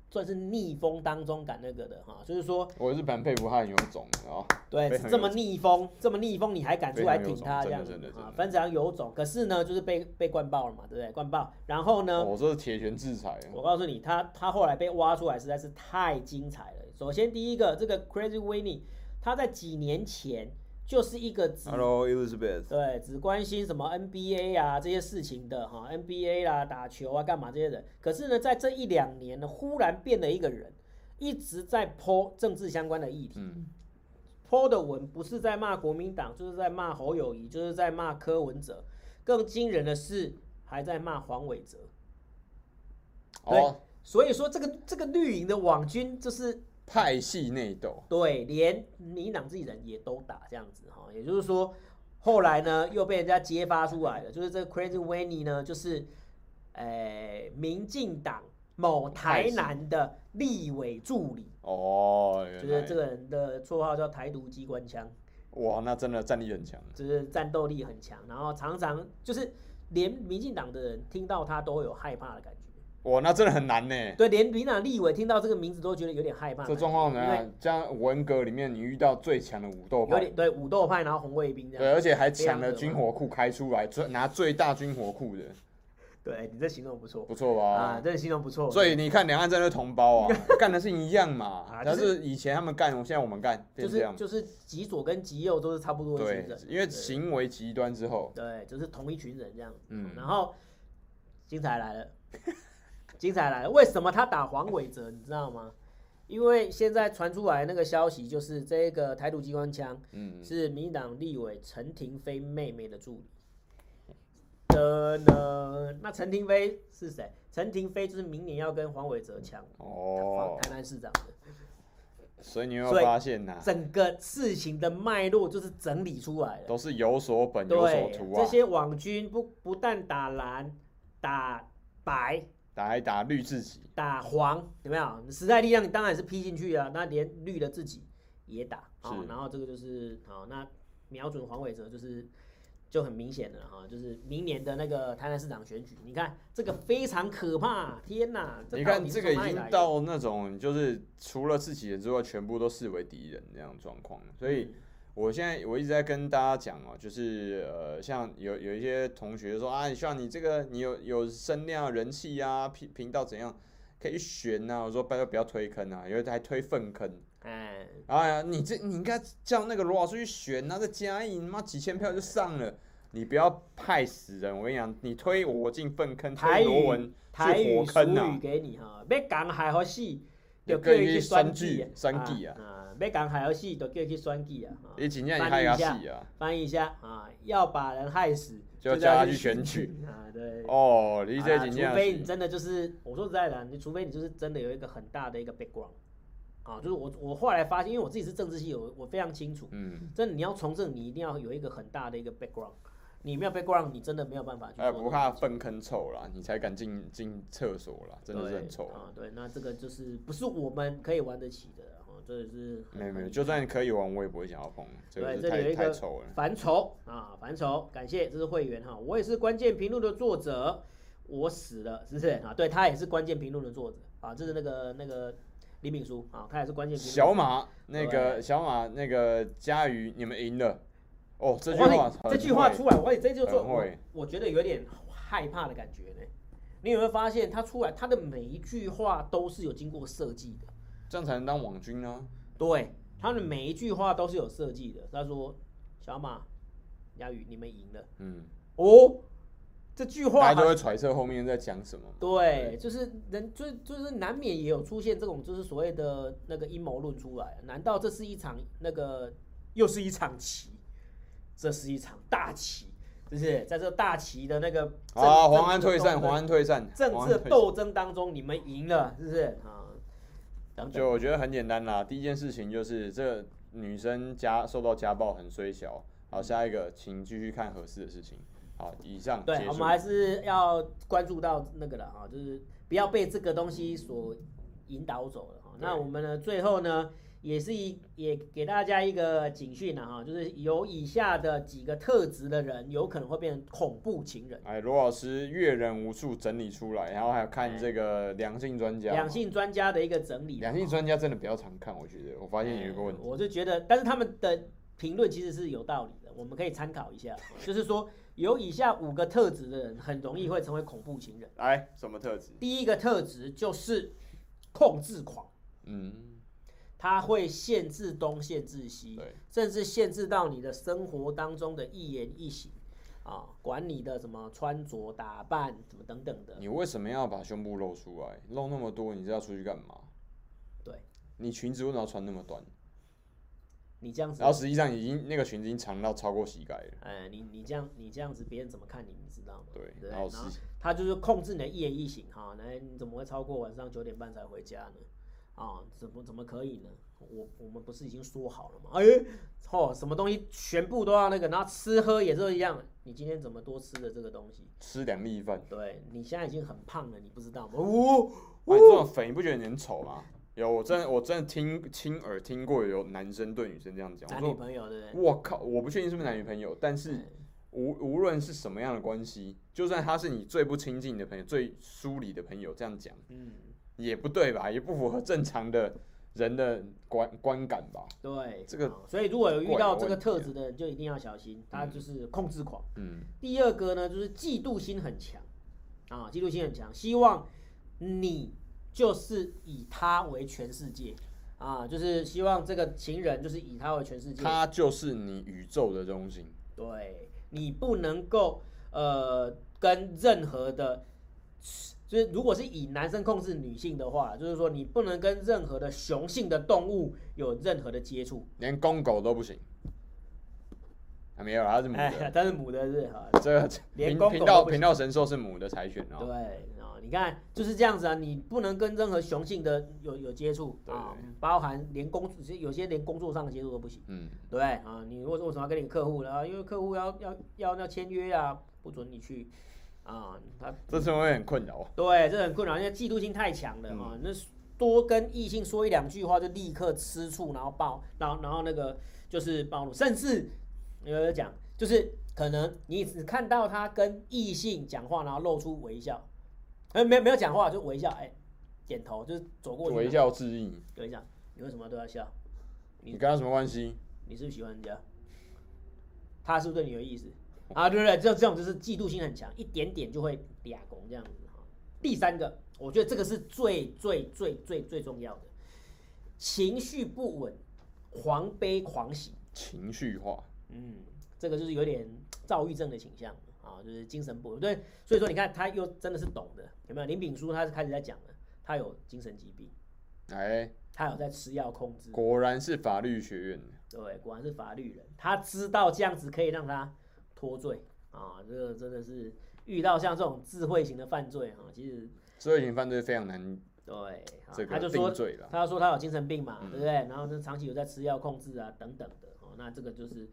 算是逆风当中赶那个的哈，就是说我是蛮佩服他很有种哦，对，这么逆风，这么逆风你还敢出来挺他这样子啊？非常有种，可是呢，就是被被灌爆了嘛，对不对？灌爆，然后呢？我这是铁拳制裁。我告诉你，他他后来被挖出来实在是太精彩了。首先第一个，这个 Crazy Winnie。他在几年前就是一个只，Hello Elizabeth，对，只关心什么 NBA 啊这些事情的哈，NBA 啦、打球啊干嘛这些人，可是呢，在这一两年呢，忽然变了一个人，一直在 po 政治相关的议题，po 的文不是在骂国民党，就是在骂侯友谊，就是在骂柯文哲，更惊人的是还在骂黄伟哲，对，所以说这个这个绿营的网军就是。派系内斗，对，连民党自己人也都打这样子哈，也就是说，后来呢又被人家揭发出来了，就是这个 Crazy Winnie 呢，就是，诶、欸，民进党某台南的立委助理。哦，就是这个人的绰号叫台独机关枪，哇，那真的战力很强，就是战斗力很强，然后常常就是连民进党的人听到他都有害怕的感觉。哇，那真的很难呢。对，连民党立委听到这个名字都觉得有点害怕。这状况呢，像文革里面你遇到最强的武斗派，有点对武斗派，然后红卫兵这样。对，而且还抢了军火库开出来，最拿最大军火库的。对，你这形容不错，不错吧？啊，这形容不错。所以你看，两岸真的同胞啊，干的是一样嘛。但是以前他们干，现在我们干，就是就是极左跟极右都是差不多的群人。因为行为极端之后，对，就是同一群人这样。嗯，然后精彩来了。精彩来了！为什么他打黄伟哲？你知道吗？因为现在传出来那个消息，就是这个台独机关枪，嗯，是民进党立委陈亭妃妹妹的助理。的呢？那陈亭妃是谁？陈亭妃就是明年要跟黄伟哲抢哦，台南市长的。所以你有发现呐？整个事情的脉络就是整理出来的，都是有所本有所图啊。这些网军不不但打蓝，打白。打一打绿自己，打黄有没有？时代力量你当然是批进去啊，那连绿的自己也打啊、哦。然后这个就是好，那瞄准黄伟哲就是就很明显的哈，就是明年的那个台南市长选举，你看这个非常可怕，天哪！你看这个已经到那种就是除了自己人之外，全部都视为敌人这样状况，所以。嗯我现在我一直在跟大家讲哦，就是呃，像有有一些同学说啊，你像你这个你有有声量人气啊，频频道怎样可以选呐？我说拜托不要推坑啊，有的还推粪坑。哎，哎呀，你这你应该叫那个罗老师去选啊，这嘉义你妈几千票就上了，你不要害死人！我跟你讲，你推我进粪坑，推罗文去火坑啊！给你哈，别讲还好死，就可以去选举选举啊。要讲害要死，就叫去选举啊！你真正害要死啊！翻译一下啊，要把人害死，就叫他去选举啊！对哦，你这真正，除非你真的就是，我说实在的，你除非你就是真的有一个很大的一个 background，啊，就是我我后来发现，因为我自己是政治系，我我非常清楚，嗯，真的你要从政，你一定要有一个很大的一个 background，你没有 background，你真的没有办法去。哎，不怕粪坑臭啦，你才敢进进厕所啦，真的是很臭啊。对，那这个就是不是我们可以玩得起的，哦，这是没有没有，就算可以玩，我也不会想要碰，这个对，这里有一个。烦愁啊，烦愁，感谢，这是会员哈，我也是关键评论的作者，我死了，是不是啊？对，他也是关键评论的作者啊，这是那个那个。李敏书啊，他也是关键。小马那个小马那个佳瑜，你们赢了哦！这句话这句话出来，我这就做会我，我觉得有点害怕的感觉呢。你有没有发现他出来，他的每一句话都是有经过设计的，这样才能当网军呢、啊？对，他的每一句话都是有设计的。他说：“小马亚宇，你们赢了。”嗯，哦。这句话，大家都会揣测后面在讲什么。对，就是人，就就是难免也有出现这种，就是所谓的那个阴谋论出来。难道这是一场那个又是一场棋？这是一场大棋，是不是？在这大棋的那个啊，黄安退散，黄安退散，政治斗争当中，你们赢了，是不是啊？就我觉得很简单啦。第一件事情就是这女生家受到家暴很衰小。好，下一个，请继续看合适的事情。好，以上对，我们还是要关注到那个了啊，就是不要被这个东西所引导走了哈。那我们呢，最后呢，也是一也给大家一个警讯了哈，就是有以下的几个特质的人，有可能会变成恐怖情人。哎，罗老师阅人无数整理出来，然后还有看这个两性专家，两性专家的一个整理。两性专家真的比较常看，我觉得，我发现有一个问题，我是觉得，但是他们的评论其实是有道理的，我们可以参考一下，就是说。有以下五个特质的人，很容易会成为恐怖情人。来，什么特质？第一个特质就是控制狂。嗯，他会限制东，限制西，甚至限制到你的生活当中的一言一行啊，管你的什么穿着打扮，什么等等的。你为什么要把胸部露出来？露那么多，你是要出去干嘛？对，你裙子为什么要穿那么短？你这样子，然后实际上已经那个裙子已经长到超过膝盖了。哎，你你这样你这样子，别人怎么看你？你知道吗？对，对，然后他就是控制你的一言一行哈。那你怎么会超过晚上九点半才回家呢？啊，怎么怎么可以呢？我我们不是已经说好了吗？哎，哦，什么东西全部都要那个，然后吃喝也是一样。你今天怎么多吃的这个东西？吃两粒饭。对，你现在已经很胖了，你不知道吗？哦，哇，你这种肥，你不觉得你很丑吗？有，我真的我真的听亲耳听过有男生对女生这样讲，男女朋友对不对？我靠，我不确定是不是男女朋友，但是无无论是什么样的关系，就算他是你最不亲近的朋友、最疏离的朋友，这样讲，嗯，也不对吧？也不符合正常的人的观观感吧？对，这个，所以如果有遇到这个特质的人，就一定要小心，他就是控制狂。嗯，第二个呢，就是嫉妒心很强啊，嫉妒心很强，希望你。就是以他为全世界啊，就是希望这个情人就是以他为全世界，他就是你宇宙的中心。对，你不能够呃跟任何的，就是如果是以男生控制女性的话，就是说你不能跟任何的雄性的动物有任何的接触，连公狗都不行。还没有，它是母的，哎、但是母的是哈，这个连公狗频道频道神兽是母的柴犬哦。对。你看就是这样子啊，你不能跟任何雄性的有有接触啊，包含连工有些连工作上的接触都不行，嗯，对啊，你为为什么要跟你客户呢？因为客户要要要要签约啊，不准你去啊，他这是会很困扰。对，这很困扰，因为嫉妒心太强了啊。那多跟异性说一两句话就立刻吃醋，然后暴，然后然后那个就是暴露，甚至有人讲，就是可能你只看到他跟异性讲话，然后露出微笑。哎，没有没有讲话就微笑，哎，点头就是走过去微笑致意。等一下，你为什么都要笑？你跟他什么关系？你是不是喜欢人家？他是不是对你有意思？啊，对不对？这这种就是嫉妒心很强，一点点就会俩拱这样子哈。第三个，我觉得这个是最最最最最重要的，情绪不稳，狂悲狂喜，情绪化。嗯，这个就是有点躁郁症的倾向。啊，就是精神不稳，对，所以说你看他又真的是懂的，有没有？林炳书他是开始在讲了，他有精神疾病，哎，他有在吃药控制，果然是法律学院，对，果然是法律人，他知道这样子可以让他脱罪啊，这个真的是遇到像这种智慧型的犯罪哈，其实智慧型犯罪非常难对，这个他就说他说他有精神病嘛，嗯、对不对？然后就长期有在吃药控制啊，等等的哦，那这个就是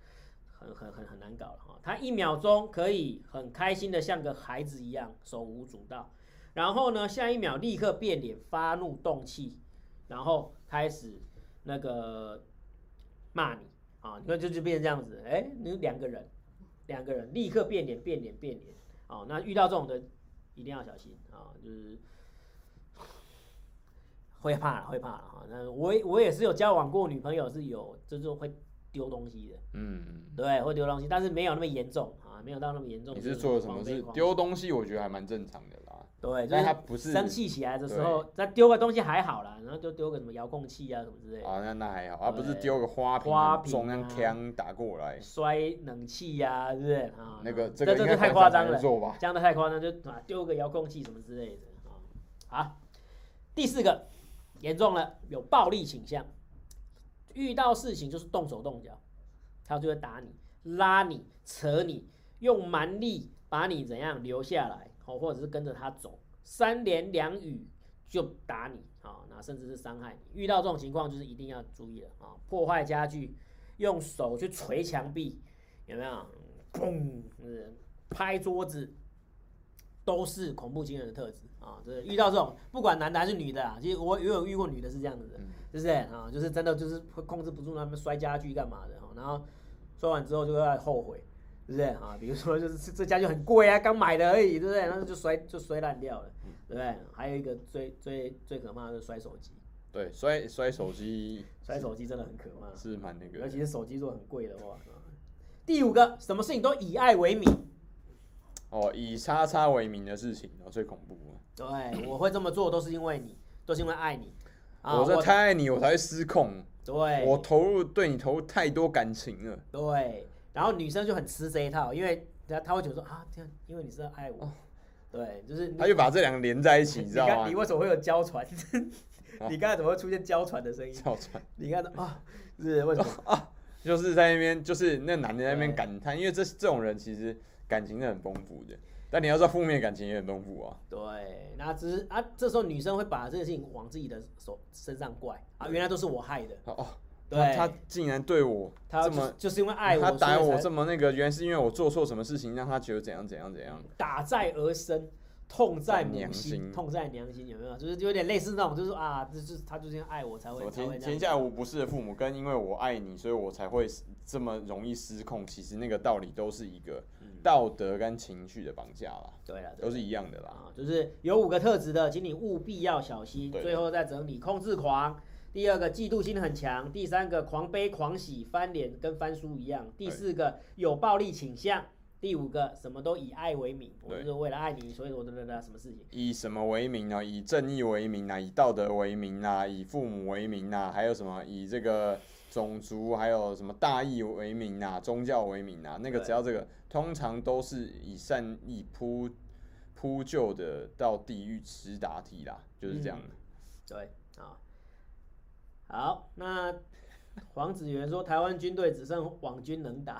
很很很很难搞了哈。他一秒钟可以很开心的像个孩子一样手舞足蹈，然后呢，下一秒立刻变脸发怒动气，然后开始那个骂你啊，你看就就变成这样子，哎，你两个人，两个人立刻变脸变脸变脸，哦，那遇到这种的一定要小心啊，就是。会怕了，会怕了哈。那我我也是有交往过女朋友，是有就是会丢东西的，嗯，对，会丢东西，但是没有那么严重啊，没有到那么严重。你是做了什么事？丢东西，我觉得还蛮正常的啦。对，但他不是生气起来的时候，那丢个东西还好啦，然后就丢个什么遥控器啊什么之类的。啊，那那还好，而不是丢个花瓶，花瓶中央枪打过来，摔冷气呀，对不对啊？那个这个这个太夸张了，做吧？这样的太夸张，就啊丢个遥控器什么之类的啊。好，第四个。严重了，有暴力倾向，遇到事情就是动手动脚，他就会打你、拉你、扯你，用蛮力把你怎样留下来，哦，或者是跟着他走，三言两语就打你，啊，那甚至是伤害你。遇到这种情况，就是一定要注意了啊！破坏家具，用手去捶墙壁，有没有？砰，拍桌子，都是恐怖情人的特质。啊，就是遇到这种，不管男的还是女的啊，其实我也有遇过女的是这样子的，是不是啊？就是真的就是会控制不住他们摔家具干嘛的，然后摔完之后就会后悔，是不是啊？比如说就是这家就很贵啊，刚买的而已，对不对？然后就摔就摔烂掉了，对不对？还有一个最最最可怕的是摔手机，对，摔摔手机，摔手机真的很可怕，是蛮那个，尤其是手机如果很贵的话。第五个，什么事情都以爱为名，哦，以叉叉为名的事情，最恐怖。对，我会这么做都是因为你，都是因为爱你。啊、我是太爱你，我才会失控。对，我投入对你投入太多感情了。对，然后女生就很吃这一套，因为她她会觉得说啊，这样因为你是爱我。哦、对，就是他就把这两个连在一起，你知道吗？你，你为什么会有娇喘？你刚才怎么会出现娇喘的声音？娇喘。你看啊，是为什么啊？就是在那边，就是那男的在那边感叹，因为这这种人其实感情是很丰富的。但你要知道，负面感情也很丰富啊。对，那只是啊，这时候女生会把这个事情往自己的手身上怪啊，原来都是我害的。哦，对，他竟然对我这么，就是因为爱我，他打我这么那个，原来是因为我做错什么事情，让他觉得怎样怎样怎样。打在儿身，痛在母心，痛在娘心，有没有？就是有点类似那种，就是啊，就是他就是因为爱我才会。天天下无不是的父母，跟因为我爱你，所以我才会这么容易失控。其实那个道理都是一个。道德跟情绪的绑架啦，对了，都是一样的啦。就是有五个特质的，请你务必要小心。最后再整理：控制狂，第二个嫉妒心很强，第三个狂悲狂喜，翻脸跟翻书一样，第四个有暴力倾向，第五个什么都以爱为名，我就是为了爱你，所以我的的的什么事情？以什么为名呢？以正义为名啊，以道德为名啊，以父母为名啊，还有什么？以这个。种族还有什么大义为名啊，宗教为名啊，那个只要这个，通常都是以善意铺铺就的，到地狱吃答题啦，就是这样的。嗯、对啊，好，那黄子源说台湾军队只剩网军能打。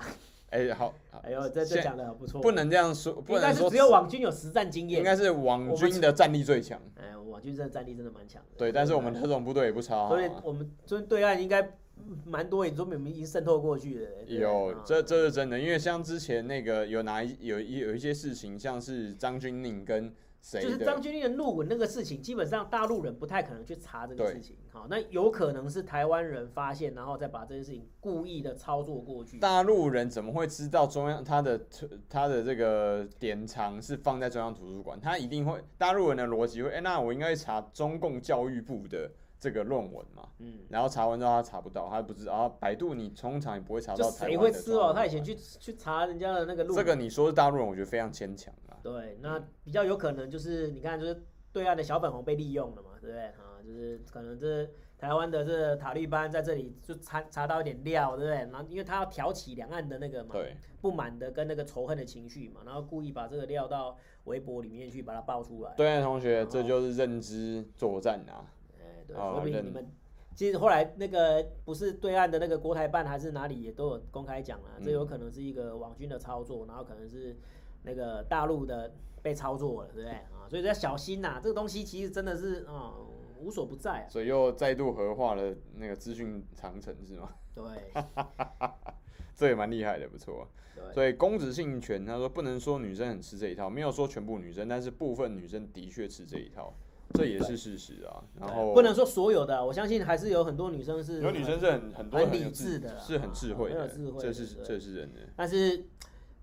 哎、欸，好，哎呦，这这讲的很不错。不能这样说，不能说只有网军有实战经验，应该是网军的战力最强。哎，网军真的战力真的蛮强的。对，但是我们特种部队也不差、啊，所以我们这对岸应该。蛮多，你说明明已经渗透过去了。有，这这是真的，因为像之前那个有哪一有一有一些事情，像是张钧甯跟谁，就是张钧甯的录文那个事情，基本上大陆人不太可能去查这个事情。好，那有可能是台湾人发现，然后再把这件事情故意的操作过去。大陆人怎么会知道中央他的他的这个典藏是放在中央图书馆？他一定会，大陆人的逻辑会，哎、欸，那我应该查中共教育部的。这个论文嘛，嗯，然后查完之后他查不到，他不知道。然后百度你通常也不会查到。谁会吃哦？他以前去去查人家的那个论文。这个你说是大陆人，我觉得非常牵强啊。对，那比较有可能就是你看，就是对岸的小粉红被利用了嘛，对不对啊？就是可能这台湾的这塔利班在这里就查查到一点料，对不对？然后因为他要挑起两岸的那个嘛，对，不满的跟那个仇恨的情绪嘛，然后故意把这个料到微博里面去把它爆出来。对岸同学，这就是认知作战啊。哎，对说明你们其实后来那个不是对岸的那个国台办还是哪里也都有公开讲了，这有可能是一个网军的操作，然后可能是那个大陆的被操作了，对不对啊？所以要小心呐，这个东西其实真的是啊，无所不在啊。所以又再度合化了那个资讯长城是吗？对，这也蛮厉害的，不错。对所以公职性权，他说不能说女生很吃这一套，没有说全部女生，但是部分女生的确吃这一套，这也是事实啊。然后不能说所有的，我相信还是有很多女生是有女生是很很多很理智的，是很智慧的，智慧这是这是人的。但是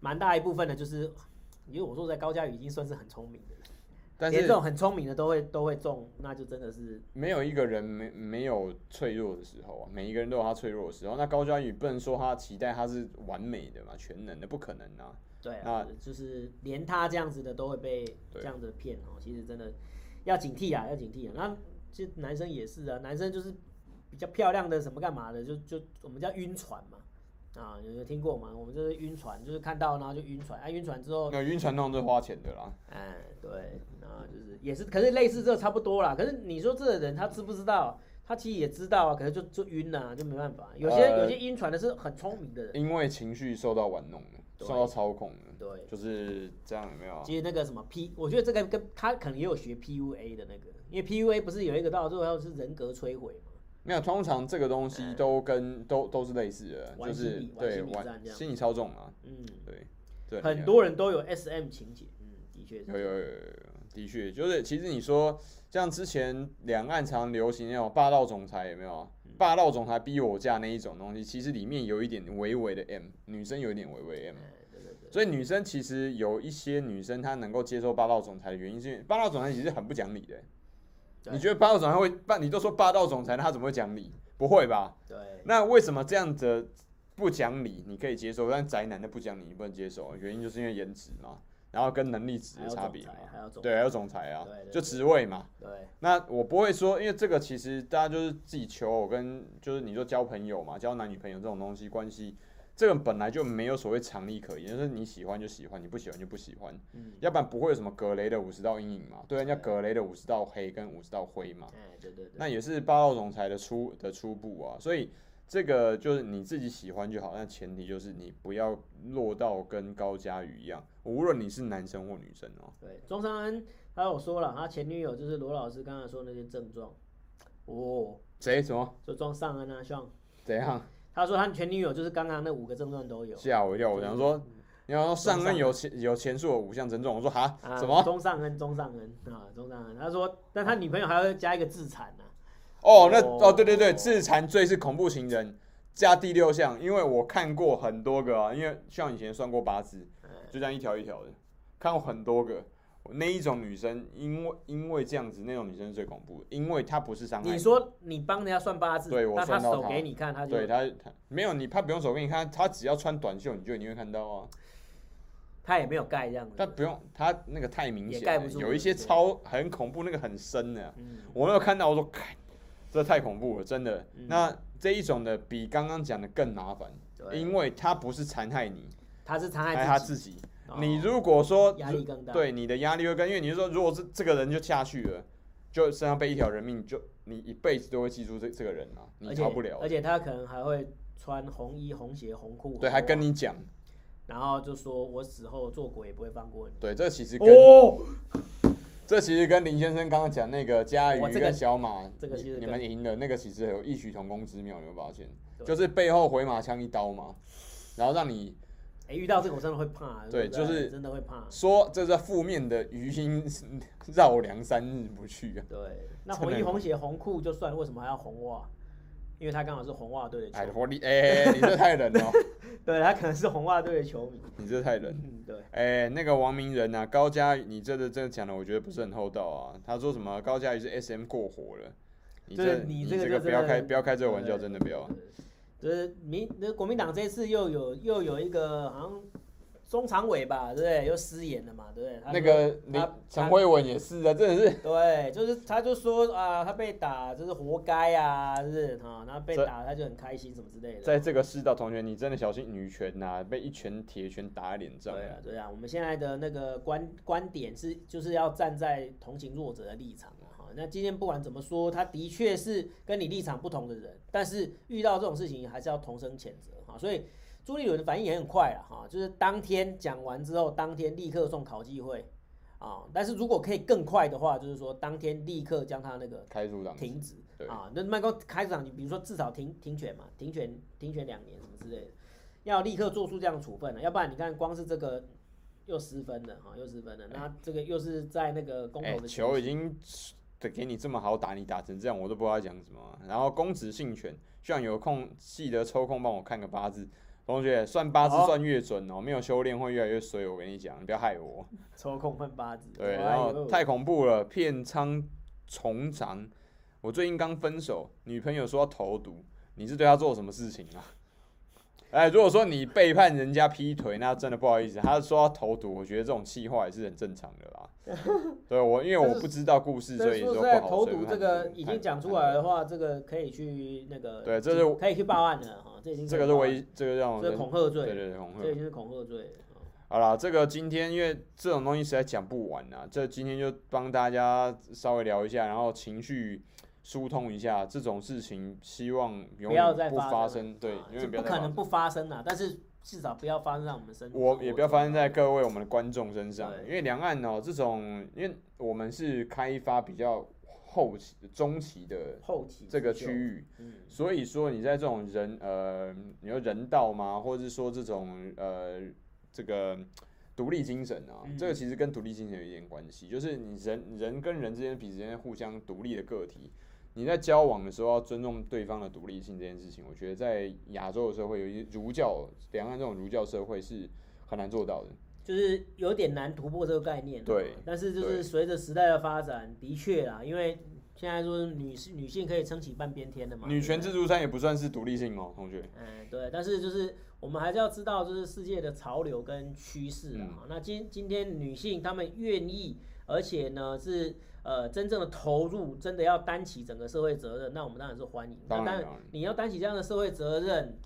蛮大一部分的，就是因为我说在高嘉宇已经算是很聪明的。但是这种很聪明的都会都会中，那就真的是没有一个人没没有脆弱的时候啊，每一个人都有他脆弱的时候。那高嘉宇不能说他期待他是完美的嘛，全能的不可能啊。对啊，那就是连他这样子的都会被这样子骗哦。其实真的要警惕啊，要警惕啊。那其实男生也是啊，男生就是比较漂亮的什么干嘛的，就就我们叫晕船嘛。啊，有有听过吗？我们就是晕船，就是看到然后就晕船，啊，晕船之后，那晕船那种是花钱的啦。哎，对，那就是也是，可是类似这差不多啦。可是你说这个人他知不知道？他其实也知道啊，可是就就晕了，就没办法。有些、呃、有些晕船的是很聪明的人，因为情绪受到玩弄受到操控对，就是这样，有没有？其实那个什么 P，我觉得这个跟他可能也有学 PUA 的那个，因为 PUA 不是有一个到最后是人格摧毁吗？没有，通常这个东西都跟都都是类似的，就是对玩心理操纵嘛。嗯，对对，很多人都有 SM 情节。嗯，的确有有有有，的确就是，其实你说像之前两岸常流行那种霸道总裁有没有？霸道总裁逼我嫁那一种东西，其实里面有一点微微的 M，女生有一点微微 M。所以女生其实有一些女生她能够接受霸道总裁的原因，是因为霸道总裁其实很不讲理的。你觉得霸道总裁会霸？你都说霸道总裁，他怎么会讲理？不会吧？对。那为什么这样子不讲理你可以接受，但宅男的不讲理你不能接受？原因就是因为颜值嘛，然后跟能力值的差别嘛。对，还有总裁啊，就职位嘛。对。那我不会说，因为这个其实大家就是自己求偶跟就是你说交朋友嘛，交男女朋友这种东西关系。这个本来就没有所谓常理可言，就是你喜欢就喜欢，你不喜欢就不喜欢，嗯、要不然不会有什么格雷的五十道阴影嘛，对，人家格雷的五十道黑跟五十道灰嘛，对对对，那也是霸道总裁的初的初步啊，所以这个就是你自己喜欢就好，但前提就是你不要落到跟高佳瑜一样，无论你是男生或女生哦。对，庄尚恩他有说了，他前女友就是罗老师刚才说的那些症状，哦，谁什么？就钟尚恩啊，像怎样？他说他前女友就是刚刚那五个症状都有，吓我一跳。我想说，你要说尚恩有前有前述的五项症状，我说哈，什么？中上恩，中上恩啊，中上恩。他说，但他女朋友还要加一个自残呢。哦，那哦，对对对，自残罪是恐怖情人，加第六项，因为我看过很多个啊，因为像以前算过八字，就这样一条一条的，看过很多个。那一种女生，因为因为这样子，那种女生是最恐怖的，因为她不是伤害。你说你帮人家算八字，对我算到他手给你看，她就对他他没有你，她不用手给你看，她只要穿短袖，你就一定会看到啊。她也没有盖这样子，他不用，她那个太明显，盖不住。有一些超很恐怖，那个很深的，嗯、我没有看到，我说，这太恐怖了，真的。嗯、那这一种的比刚刚讲的更麻烦，因为她不是残害你，她是残害他自己。你如果说压力更大，对你的压力会更，因为你是说，如果是这个人就下去了，就身上背一条人命，就你一辈子都会记住这这个人啊，你逃不了。而且他可能还会穿红衣红鞋红裤，对，还跟你讲，然后就说我死后做鬼也不会放过你。对，这其实跟这其实跟林先生刚刚讲那个嘉瑜跟小马，这个其实你们赢了，那个其实有异曲同工之妙，有没有发现？就是背后回马枪一刀嘛，然后让你。哎，遇到这个我真的会怕。对，就是真的会怕。说这是负面的余音 绕梁三日不去啊。对，那红衣红鞋红裤就算，为什么还要红袜？因为他刚好是红袜队的球迷。哎，你哎，你这太冷了。对，他可能是红袜队的球迷。你这太冷。嗯，对。哎，那个王明仁啊，高嘉瑜，你这个这个讲的，我觉得不是很厚道啊。他说什么高嘉宇是 SM 过火了？你这你这个不要开不要开这个玩笑，真的不要。就是民那国民党这次又有又有一个好像中常委吧，对不对？又失言了嘛，对不对？那个他陈慧文也是啊，真的是。对，就是他就说啊，他被打就是活该啊，是不是啊？然后被打他就很开心什么之类的。在这个世道，同学你真的小心女权呐、啊，被一拳铁拳打在脸上。对啊，对啊，我们现在的那个观观点是就是要站在同情弱者的立场。那今天不管怎么说，他的确是跟你立场不同的人，但是遇到这种事情还是要同声谴责哈。所以朱立伦的反应也很快了哈，就是当天讲完之后，当天立刻送考纪会啊，但是如果可以更快的话，就是说当天立刻将他那个开除党停止对啊，那麦克开除党你，比如说至少停停权嘛，停权停权两年什么之类的，要立刻做出这样的处分了，要不然你看光是这个又失分了哈，又失分了，那这个又是在那个公投的、欸、球已经给你这么好打，你打成这样，我都不知道讲什么。然后公职性权，希望有空记得抽空帮我看个八字。同学算八字算越准哦、喔，没有修炼会越来越衰。我跟你讲，你不要害我。抽空看八字。对，然后太恐怖了，片仓重长。我最近刚分手，女朋友说要投毒，你是对她做什么事情啊？哎，如果说你背叛人家劈腿，那真的不好意思。他说要投毒，我觉得这种气话也是很正常的啦。对，我因为我不知道故事，所以说不好。投毒这个已经讲出来的话，这个可以去那个。对，这是可以去报案的哈。这已经这个是唯一，这个让这恐吓罪。对对对，恐吓。这已经是恐吓罪。好了，这个今天因为这种东西实在讲不完啊，这今天就帮大家稍微聊一下，然后情绪。疏通一下这种事情，希望永远不发生。对，因为不可能不发生啊！但是至少不要发生在我们身上。我也不要发生在各位我们的观众身上，因为两岸哦，这种，因为我们是开发比较后期、中期的后期这个区域，所以说你在这种人呃，你说人道吗？或者是说这种呃，这个独立精神啊，这个其实跟独立精神有一点关系，就是你人人跟人之间彼此间互相独立的个体。你在交往的时候要尊重对方的独立性这件事情，我觉得在亚洲的社会，有一儒教两岸这种儒教社会是很难做到的，就是有点难突破这个概念。对，但是就是随着时代的发展，的确啦，因为现在说女性女性可以撑起半边天的嘛，女权自助餐也不算是独立性哦，同学。嗯，对，但是就是我们还是要知道，就是世界的潮流跟趋势啊。那今今天女性她们愿意，而且呢是。呃，真正的投入，真的要担起整个社会责任，那我们当然是欢迎。当然，你要担起这样的社会责任，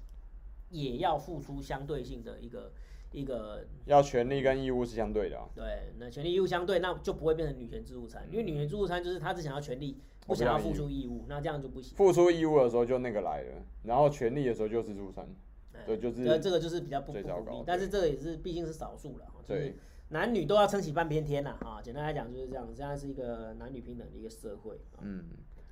也要付出相对性的一个一个。要权利跟义务是相对的啊。对，那权利义务相对，那就不会变成女权自助餐，因为女权自助餐就是他只想要权利，不想要付出义务，那这样就不行。付出义务的时候就那个来了，然后权利的时候就是自助餐，对，就是。那这个就是比较不不鼓励，但是这个也是毕竟是少数了。对。男女都要撑起半边天呐，啊，简单来讲就是这样。现在是一个男女平等的一个社会。嗯，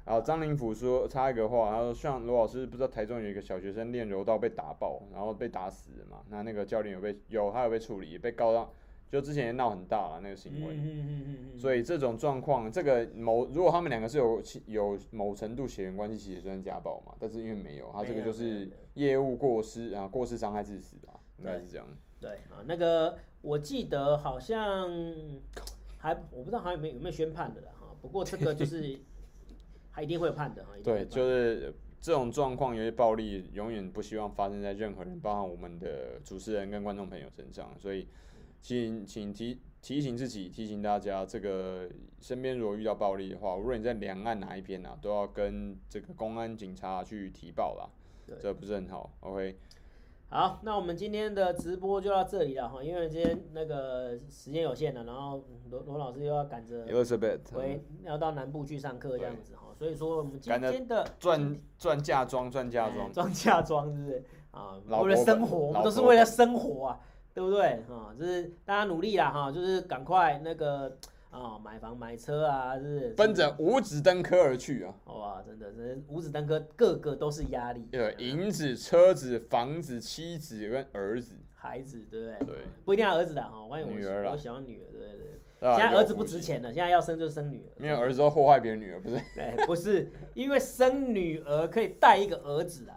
然后张灵甫说插一个话，他说像罗老师不知道台中有一个小学生练柔道被打爆，然后被打死了嘛？那那个教练有被有他有被处理，被告到就之前也闹很大了那个行为。嗯嗯嗯嗯。所以这种状况，这个某如果他们两个是有有某程度血缘关系，其实算家暴嘛。但是因为没有，他这个就是业务过失啊，过失伤害致死啊，应该是这样。对啊，那个。我记得好像还我不知道还有没有有没有宣判的了哈，不过这个就是 还一定会判的哈。对，就是这种状况，有些暴力永远不希望发生在任何人，包含我们的主持人跟观众朋友身上。所以，请请提提醒自己，提醒大家，这个身边如果遇到暴力的话，无论你在两岸哪一边啊，都要跟这个公安警察去提报啦。对，这不是很好。OK。好，那我们今天的直播就到这里了哈，因为今天那个时间有限了，然后罗罗老师又要赶着回要到南部去上课这样子哈，所以说我们今天的赚赚嫁妆赚嫁妆 赚嫁妆是不是啊？为了生活，我们都是为了生活啊，对不对啊？就是大家努力啦哈，就是赶快那个。啊、哦，买房买车啊，是，奔着五子登科而去啊！哇，真的是五子登科，个个都是压力。对，银子、车子、房子、妻子跟儿子、孩子，对不对？对，不一定要儿子的哈，万一我女儿我喜欢女儿，对对对。现在儿子不值钱了，现在要生就生女儿。没有儿子都祸害别人女儿，不是？对，不是，因为生女儿可以带一个儿子来。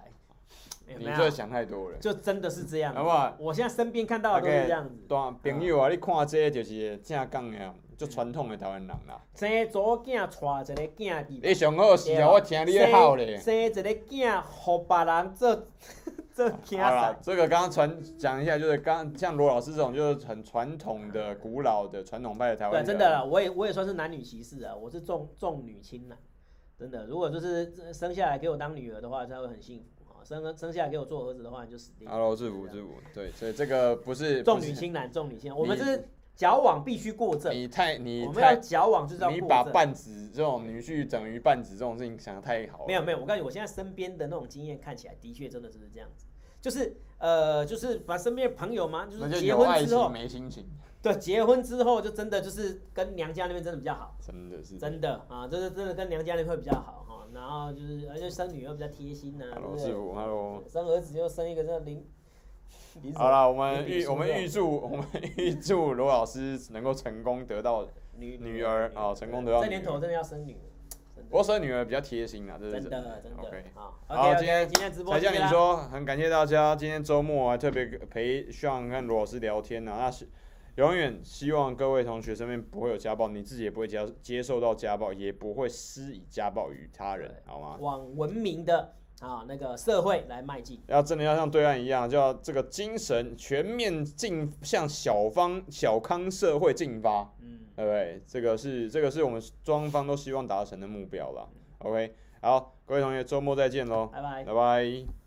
你这想太多了，就真的是这样。好不好？我现在身边看到的都是这样子。对啊，朋友啊，你看这就是正讲的。就传统的台湾人啦，生左囝带一个囝弟，你上好是啊，我听你的好咧。生一个囝，互别人做 做囝。好了，这个刚刚传讲一下，就是刚像罗老师这种，就是很传统的、古老的传统派的台湾。对，真的啦，我也我也算是男女歧视啊，我是重重女轻男，真的。如果就是生下来给我当女儿的话，才会很幸福啊；生生下来给我做儿子的话，你就死定了。Hello，制服制服，对，所以这个不是重女轻男，重女轻男，我们是。矫枉必须过正。你太你太我们要矫枉就是。你把半子这种女婿等于半子这种事情想的太好了。没有没有，我告诉你，我现在身边的那种经验看起来的确真的就是这样子，就是呃就是把身边的朋友嘛，就是结婚之后没心情。对，结婚之后就真的就是跟娘家那边真的比较好，真的是真的啊，就是真的跟娘家那边会比较好哈。然后就是而且生女儿比较贴心呐，对不对？生儿子又生一个这林。好了，我们预我们预祝我们 预祝罗老师能够成功得到女女儿啊，成功得到。这年头真的要生女儿。我生女儿比较贴心啊，真的真的。OK，好，好，今天今天直播。才叫你说，很感谢大家，今天周末还特别陪 Sean 跟罗老师聊天呢。那是永远希望各位同学身边不会有家暴，你自己也不会接接受到家暴，也不会施以家暴于他人，好吗？往文明的啊那个社会来迈进。要真的要像对岸一样，就要这个精神全面进向小方小康社会进发。嗯。对不对？这个是这个是我们双方都希望达成的目标了。OK，好，各位同学，周末再见喽，拜拜，拜拜。